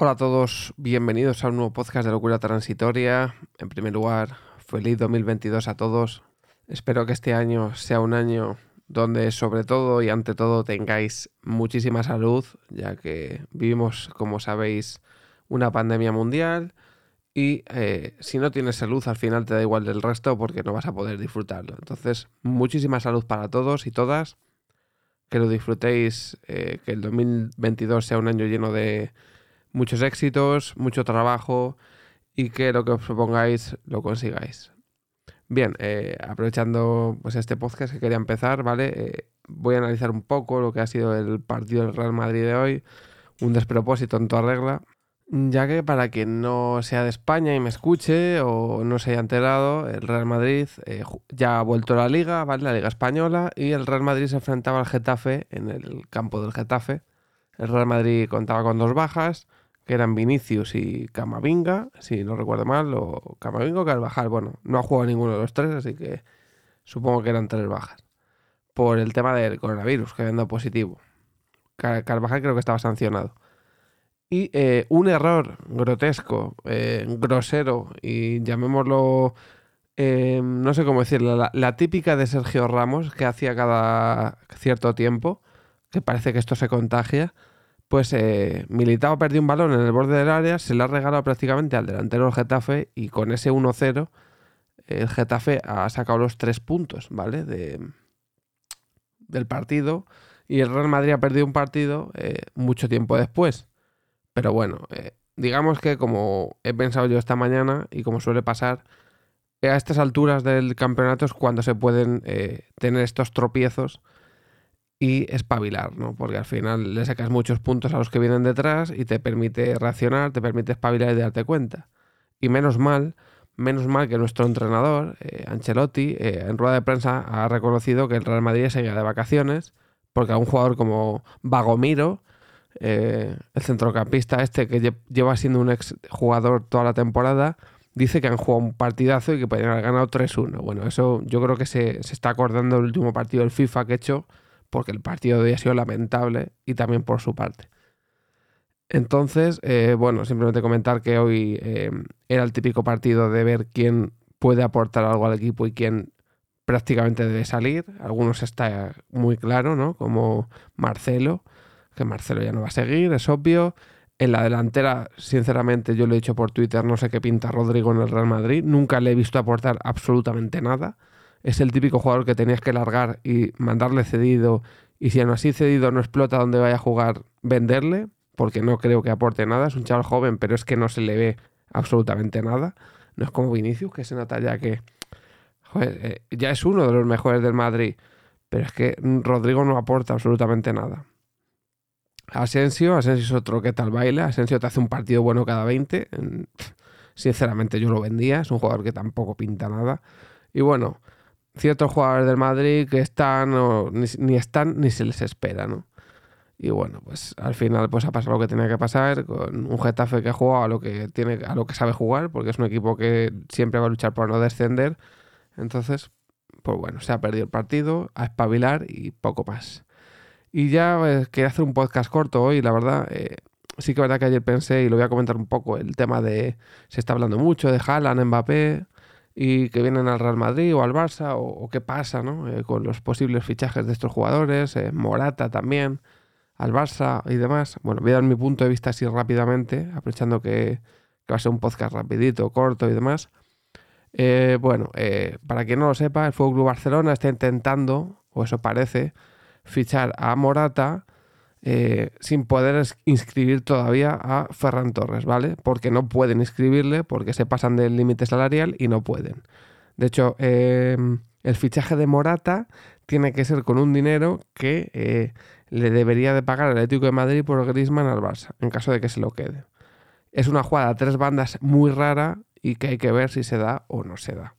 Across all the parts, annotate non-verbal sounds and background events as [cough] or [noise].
Hola a todos, bienvenidos a un nuevo podcast de Locura Transitoria. En primer lugar, feliz 2022 a todos. Espero que este año sea un año donde sobre todo y ante todo tengáis muchísima salud, ya que vivimos, como sabéis, una pandemia mundial y eh, si no tienes salud al final te da igual del resto porque no vas a poder disfrutarlo. Entonces, muchísima salud para todos y todas, que lo disfrutéis, eh, que el 2022 sea un año lleno de muchos éxitos, mucho trabajo y que lo que os propongáis lo consigáis. Bien, eh, aprovechando pues este podcast que quería empezar, ¿vale? Eh, voy a analizar un poco lo que ha sido el partido del Real Madrid de hoy, un despropósito en toda regla, ya que para quien no sea de España y me escuche o no se haya enterado, el Real Madrid eh, ya ha vuelto a la liga, ¿vale? La liga española, y el Real Madrid se enfrentaba al Getafe en el campo del Getafe. El Real Madrid contaba con dos bajas, que eran Vinicius y Camavinga, si no recuerdo mal, o Camavinga o Carvajal. Bueno, no ha jugado ninguno de los tres, así que supongo que eran tres bajas. Por el tema del coronavirus, que había dado positivo. Carvajal creo que estaba sancionado. Y eh, un error grotesco, eh, grosero, y llamémoslo, eh, no sé cómo decirlo, la, la típica de Sergio Ramos que hacía cada cierto tiempo, que parece que esto se contagia pues eh, Militao perdió un balón en el borde del área, se le ha regalado prácticamente al delantero del Getafe y con ese 1-0 el Getafe ha sacado los tres puntos, ¿vale? De, del partido y el Real Madrid ha perdido un partido eh, mucho tiempo después. Pero bueno, eh, digamos que como he pensado yo esta mañana y como suele pasar, a estas alturas del campeonato es cuando se pueden tener estos tropiezos y espabilar, ¿no? Porque al final le sacas muchos puntos a los que vienen detrás y te permite reaccionar, te permite espabilar y darte cuenta. Y menos mal, menos mal que nuestro entrenador, eh, Ancelotti, eh, en rueda de prensa ha reconocido que el Real Madrid seguía de vacaciones, porque a un jugador como Bagomiro, eh, el centrocampista este que lleva siendo un ex jugador toda la temporada, dice que han jugado un partidazo y que podrían haber ganado 3-1. Bueno, eso yo creo que se, se está acordando del último partido del FIFA que he hecho porque el partido de hoy ha sido lamentable y también por su parte. Entonces, eh, bueno, simplemente comentar que hoy eh, era el típico partido de ver quién puede aportar algo al equipo y quién prácticamente debe salir. Algunos está muy claro, ¿no? Como Marcelo, que Marcelo ya no va a seguir, es obvio. En la delantera, sinceramente, yo lo he dicho por Twitter, no sé qué pinta Rodrigo en el Real Madrid. Nunca le he visto aportar absolutamente nada es el típico jugador que tenías que largar y mandarle cedido. Y si aún así cedido no explota donde vaya a jugar, venderle, porque no creo que aporte nada. Es un chaval joven, pero es que no se le ve absolutamente nada. No es como Vinicius, que se nota ya que eh, ya es uno de los mejores del Madrid. Pero es que Rodrigo no aporta absolutamente nada. Asensio, Asensio es otro que tal baile. Asensio te hace un partido bueno cada 20. Sinceramente yo lo vendía. Es un jugador que tampoco pinta nada. Y bueno, ciertos jugadores del Madrid que están o ni, están ni se les espera, ¿no? Y bueno, pues al final pues ha pasado lo que tenía que pasar con un Getafe que jugado a lo que tiene a lo que sabe jugar, porque es un equipo que siempre va a luchar por no descender. Entonces, pues bueno, se ha perdido el partido, a espabilar y poco más. Y ya pues, quería hacer un podcast corto hoy, la verdad. Eh, sí que verdad que ayer pensé, y lo voy a comentar un poco, el tema de. Se está hablando mucho de Haaland, Mbappé y que vienen al Real Madrid o al Barça o, qué pasa ¿no? Eh, con los posibles fichajes de estos jugadores, eh, Morata también, al Barça y demás. Bueno, voy a dar mi punto de vista así rápidamente, aprovechando que, va a ser un podcast rapidito, corto y demás. Eh, bueno, para quien no lo sepa, el Fútbol Barcelona está intentando, o eso parece, fichar a Morata eh, sin poder inscribir todavía a Ferran Torres, ¿vale? Porque no pueden inscribirle, porque se pasan del límite salarial y no pueden. De hecho, em, el fichaje de Morata tiene que ser con un dinero que eh, le debería de pagar el Atlético de Madrid por Griezmann al Barça, en caso de que se lo quede. Es una jugada a tres bandas muy rara y que hay que ver si se da o no se da.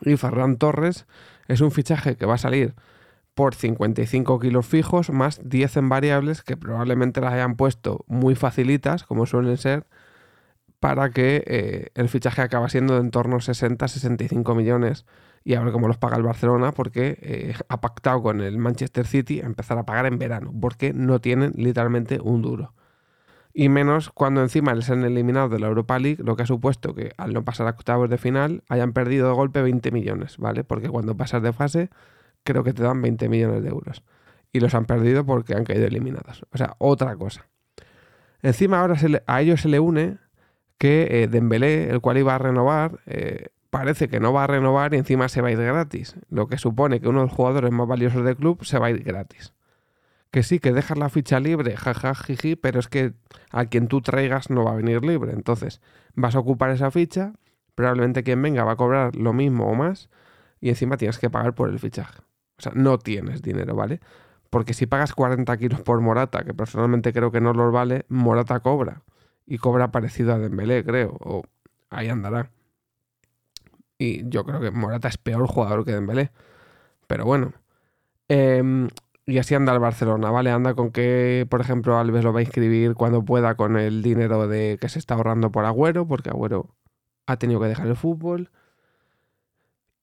Y Ferran Torres es un fichaje que va a salir por 55 kilos fijos más 10 en variables que probablemente las hayan puesto muy facilitas, como suelen ser, para que eh, el fichaje acaba siendo de en torno a 60-65 millones. Y a ver cómo los paga el Barcelona, porque eh, ha pactado con el Manchester City empezar a pagar en verano, porque no tienen literalmente un duro. Y menos cuando encima les han eliminado de la Europa League, lo que ha supuesto que al no pasar a octavos de final hayan perdido de golpe 20 millones, ¿vale? Porque cuando pasas de fase, creo que te dan 20 millones de euros. Y los han perdido porque han caído eliminados. O sea, otra cosa. Encima ahora a ellos se le une que eh, Dembélé, el cual iba a renovar, eh, parece que no va a renovar y encima se va a ir gratis. Lo que supone que uno de los jugadores más valiosos del club se va a ir gratis que sí, que dejas la ficha libre, jaja, jiji, pero es que a quien tú traigas no va a venir libre. Entonces, vas a ocupar esa ficha, probablemente quien venga va a cobrar lo mismo o más, y encima tienes que pagar por el fichaje. O sea, no tienes dinero, ¿vale? Porque si pagas 40 kilos por Morata, que personalmente creo que no los vale, Morata cobra. Y cobra parecido a Dembélé, creo. O ahí andará. Y yo creo que Morata es peor jugador que Dembélé. Pero bueno. Eh, y así anda el Barcelona, ¿vale? Anda con que, por ejemplo, Alves lo va a inscribir cuando pueda con el dinero de que se está ahorrando por Agüero, porque Agüero ha tenido que dejar el fútbol.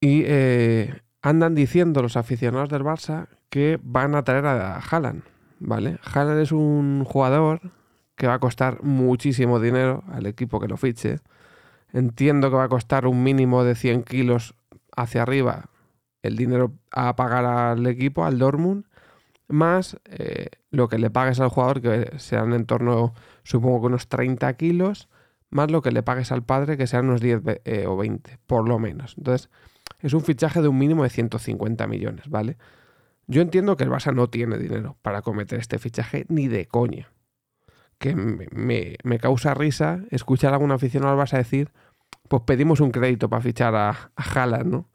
Y eh, andan diciendo los aficionados del Barça que van a traer a Haaland, ¿vale? Haaland es un jugador que va a costar muchísimo dinero al equipo que lo fiche. Entiendo que va a costar un mínimo de 100 kilos hacia arriba el dinero a pagar al equipo, al Dortmund más eh, lo que le pagues al jugador, que sean en torno, supongo que unos 30 kilos, más lo que le pagues al padre, que sean unos 10 eh, o 20, por lo menos. Entonces, es un fichaje de un mínimo de 150 millones, ¿vale? Yo entiendo que el Barça no tiene dinero para cometer este fichaje ni de coña. Que me, me, causa risa escuchar a algún aficionado al Barça decir, pues pedimos un crédito para fichar a, a ¿no?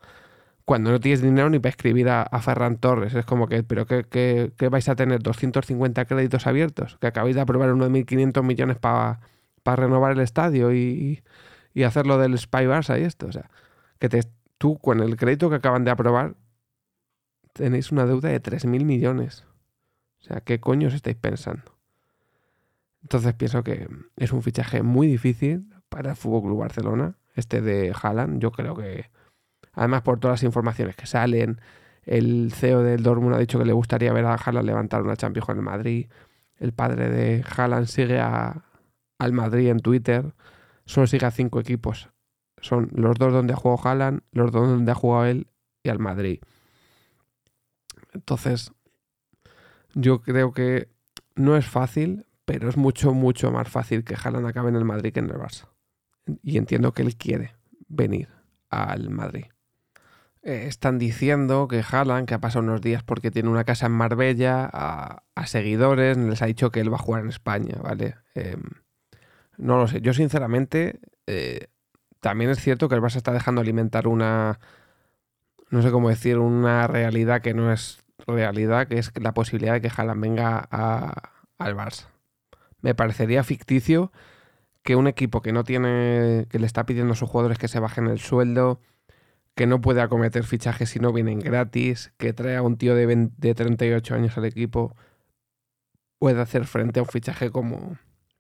cuando no tienes dinero ni para escribir a, Ferran Torres. Es como que, ¿pero qué, vais a tener? ¿250 créditos abiertos? Que acabáis de aprobar unos 1.500 millones para renovar el estadio y, y, hacerlo del Spy Barça y esto. O sea, que te, tú con el crédito que acaban de aprobar tenéis una deuda de 3.000 millones. O sea, ¿qué coño os estáis pensando? Entonces pienso que es un fichaje muy difícil para el Fútbol Club Barcelona, este de Haaland. Yo creo que Además, por todas las informaciones que salen, el CEO del Dortmund ha dicho que le gustaría ver a Haaland levantar una Champions con el Madrid. El padre de Haaland sigue al Madrid en Twitter. Solo sigue a cinco equipos. Son los dos donde ha jugado Haaland, los dos donde ha jugado él y al Madrid. Entonces, yo creo que no es fácil, pero es mucho, mucho más fácil que Haaland acabe en el Madrid que en el Barça. Y entiendo que él quiere venir al Madrid. Eh, están diciendo que Haaland, que ha pasado unos días porque tiene una casa en Marbella, a, seguidores les ha dicho que él va a jugar en España, ¿vale? Em, no lo sé. Yo, sinceramente, eh, también es cierto que el Barça está dejando alimentar una. No sé cómo decir, una realidad que no es realidad, que es la posibilidad de que Haaland venga al Barça. Me parecería ficticio que un equipo que no tiene. que le está pidiendo a sus jugadores que se bajen el sueldo que no puede acometer fichajes si no vienen gratis, que trae a un tío de, de 38 años al equipo, puede hacer frente a un fichaje como,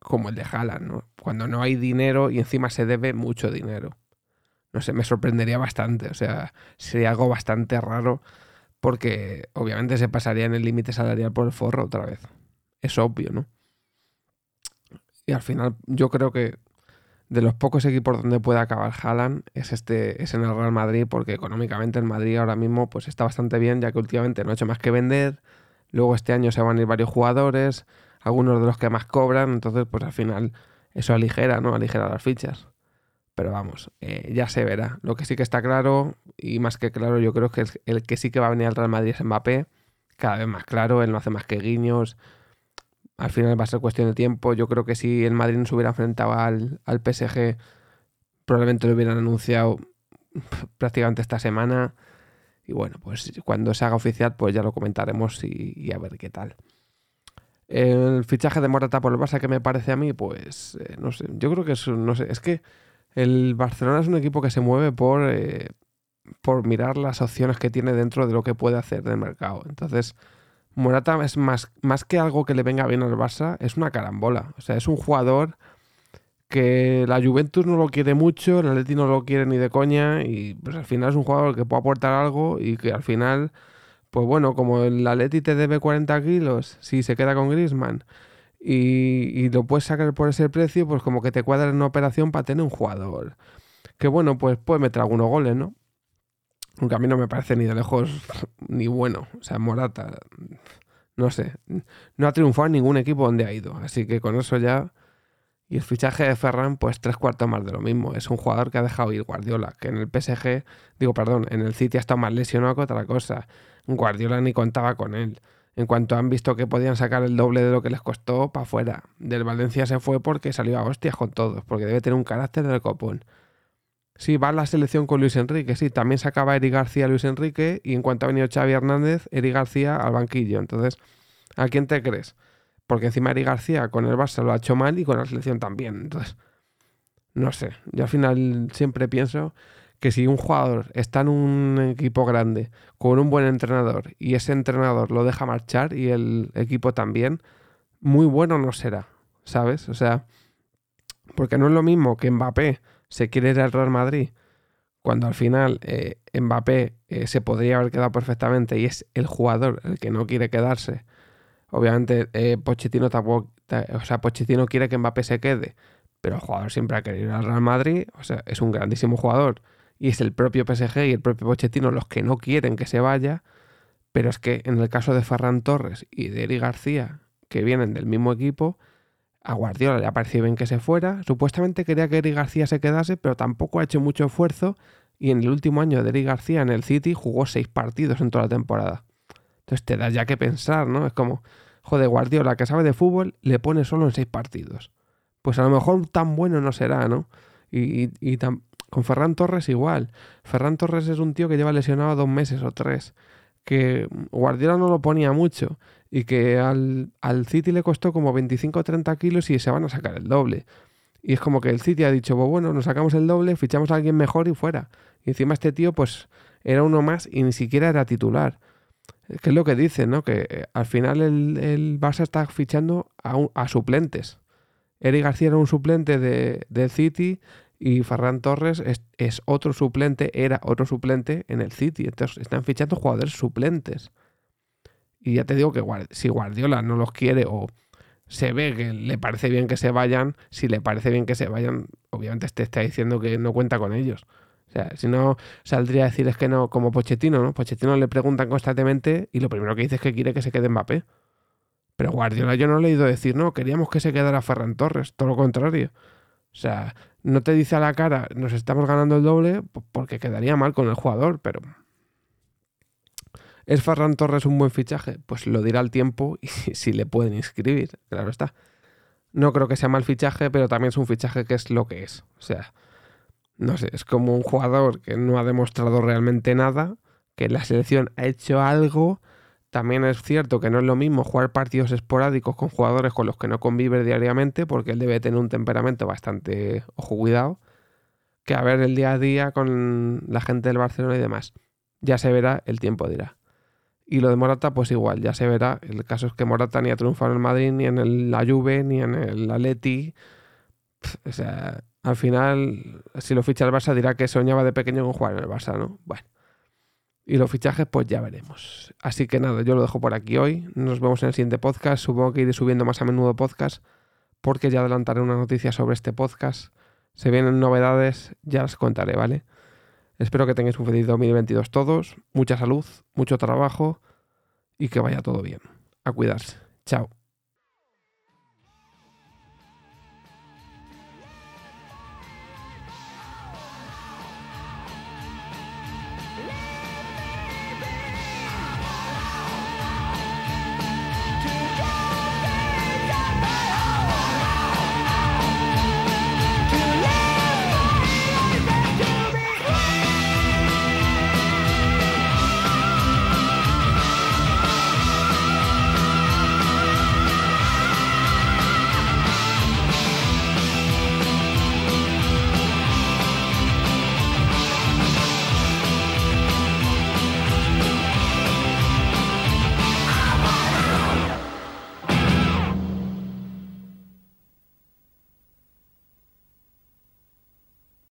como el de Haaland, ¿no? Cuando no hay dinero y encima se debe mucho dinero. No sé, me sorprendería bastante, o sea, sería algo bastante raro porque obviamente se pasaría en el límite salarial por el forro otra vez. Es obvio, ¿no? Y al final yo creo que de los pocos equipos donde puede acabar Haaland es este es en el Real Madrid porque económicamente el Madrid ahora mismo pues está bastante bien ya que últimamente no ha hecho más que vender luego este año se van a ir varios jugadores algunos de los que más cobran entonces pues al final eso aligera no aligera las fichas pero vamos eh, ya se verá lo que sí que está claro y más que claro yo creo que el que sí que va a venir al Real Madrid es Mbappé cada vez más claro él no hace más que guiños al final va a ser cuestión de tiempo. Yo creo que si el Madrid no se hubiera enfrentado al, PSG, probablemente lo hubieran anunciado [laughs] prácticamente esta semana. Y bueno, pues cuando se haga oficial, pues ya lo comentaremos y, a ver qué tal. El fichaje de Morata por el Barça, que me parece a mí, pues eh, no sé. Yo creo que es, no sé, es que el Barcelona es un equipo que se mueve por, eh, por mirar las opciones que tiene dentro de lo que puede hacer del mercado. Entonces, Morata es más, más que algo que le venga bien al Barça, es una carambola. O sea, es un jugador que la Juventus no lo quiere mucho, el Atleti no lo quiere ni de coña y pues al final es un jugador que puede aportar algo y que al final, pues bueno, como el Atleti te debe 40 kilos si se queda con Griezmann y, lo puedes sacar por ese precio, pues como que te cuadra en una operación para tener un jugador. Que bueno, pues puede meter algunos goles, ¿no? Aunque a mí no me parece ni de lejos [laughs] ni bueno. O sea, Morata, no sé, no ha triunfado en ningún equipo donde ha ido. Así que con eso ya... Y el fichaje de Ferran, pues tres cuartos más de lo mismo. Es un jugador que ha dejado ir Guardiola, que en el PSG, digo, perdón, en el City ha estado más lesionado que otra cosa. Guardiola ni contaba con él en cuanto han visto que podían sacar el doble de lo que les costó, para afuera. Del Valencia se fue porque salió a hostias con todos, porque debe tener un carácter del copón. Sí, va la selección con Luis Enrique, sí, también sacaba Eric García Luis Enrique y en cuanto ha venido Xavi Hernández, Eric García al banquillo. Entonces, ¿a quién te crees? Porque encima Eric García con el Barça lo ha hecho mal y con la selección también. Entonces, no sé, yo al final siempre pienso que si un jugador está en un equipo grande con un buen entrenador y ese entrenador lo deja marchar y el equipo también, muy bueno no será, ¿sabes? O sea, porque no es lo mismo que Mbappé se quiere ir al Real Madrid cuando al final eh, Mbappé eh, se podría haber quedado perfectamente y es el jugador el que no quiere quedarse. Obviamente eh, Pochettino tampoco, o sea, Pochettino quiere que Mbappé se quede, pero el jugador siempre ha querido ir al Real Madrid, o sea, es un grandísimo jugador y es el propio PSG y el propio Pochettino los que no quieren que se vaya, pero es que en el caso de Ferran Torres y de Eri García, que vienen del mismo equipo, a Guardiola le ha parecido bien que se fuera, supuestamente quería que Eri García se quedase, pero tampoco ha hecho mucho esfuerzo y en el último año de Eri García en el City jugó seis partidos en toda la temporada. Entonces te da ya que pensar, ¿no? Es como, joder, Guardiola que sabe de fútbol le pone solo en seis partidos. Pues a lo mejor tan bueno no será, ¿no? Y, y, tan, con Ferran Torres igual. Ferran Torres es un tío que lleva lesionado dos meses o tres. Que Guardiola no lo ponía mucho. Y que al, al City le costó como 25 o 30 kilos y se van a sacar el doble. Y es como que el City ha dicho, pues bueno, nos sacamos el doble, fichamos a alguien mejor y fuera. Y encima este tío, pues, era uno más y ni siquiera era titular. Que es lo que dicen, ¿no? Que eh, al final el, el Barça está fichando a, a suplentes. Eric García era un suplente de, del City, y Ferran Torres es, otro suplente, era otro suplente en el City. Entonces están fichando jugadores suplentes. Y ya te digo que si Guardiola no los quiere o se ve que le parece bien que se vayan, si le parece bien que se vayan, obviamente te está diciendo que no cuenta con ellos. O sea, si no, saldría a decir es que no, como Pochettino, ¿no? Pochettino le preguntan constantemente y lo primero que dice es que quiere que se quede Mbappé. Pero Guardiola yo no le he ido decir, no, queríamos que se quedara Ferran Torres, todo lo contrario. O sea, no te dice a la cara, nos estamos ganando el doble, porque quedaría mal con el jugador, pero... ¿Es Ferran Torres un buen fichaje? Pues lo dirá el tiempo [laughs] y si, le pueden inscribir, claro está. No creo que sea mal fichaje, pero también es un fichaje que es lo que es. O sea, no sé, es como un jugador que no ha demostrado realmente nada, que la selección ha hecho algo también es cierto que no es lo mismo jugar partidos esporádicos con jugadores con los que no convive diariamente, porque él debe tener un temperamento bastante ojo cuidado, que a ver el día a día con la gente del Barcelona y demás. Ya se verá, el tiempo dirá. Y lo de Morata, pues igual, ya se verá. El caso es que Morata ni ha triunfado en el Madrid, ni en la Juve, ni en el Atleti. O sea, al final, si lo ficha el Barça, dirá que soñaba de pequeño con jugar en el Barça, ¿no? Bueno. Y los fichajes, pues ya veremos. Así que nada, yo lo dejo por aquí hoy. Nos vemos en el siguiente podcast. Supongo que iré subiendo más a menudo podcast, porque ya adelantaré una noticia sobre este podcast. Se vienen novedades, ya las contaré, ¿vale? Espero que tengáis un feliz 2022 todos. Mucha salud, mucho trabajo y que vaya todo bien. A cuidarse. Chao.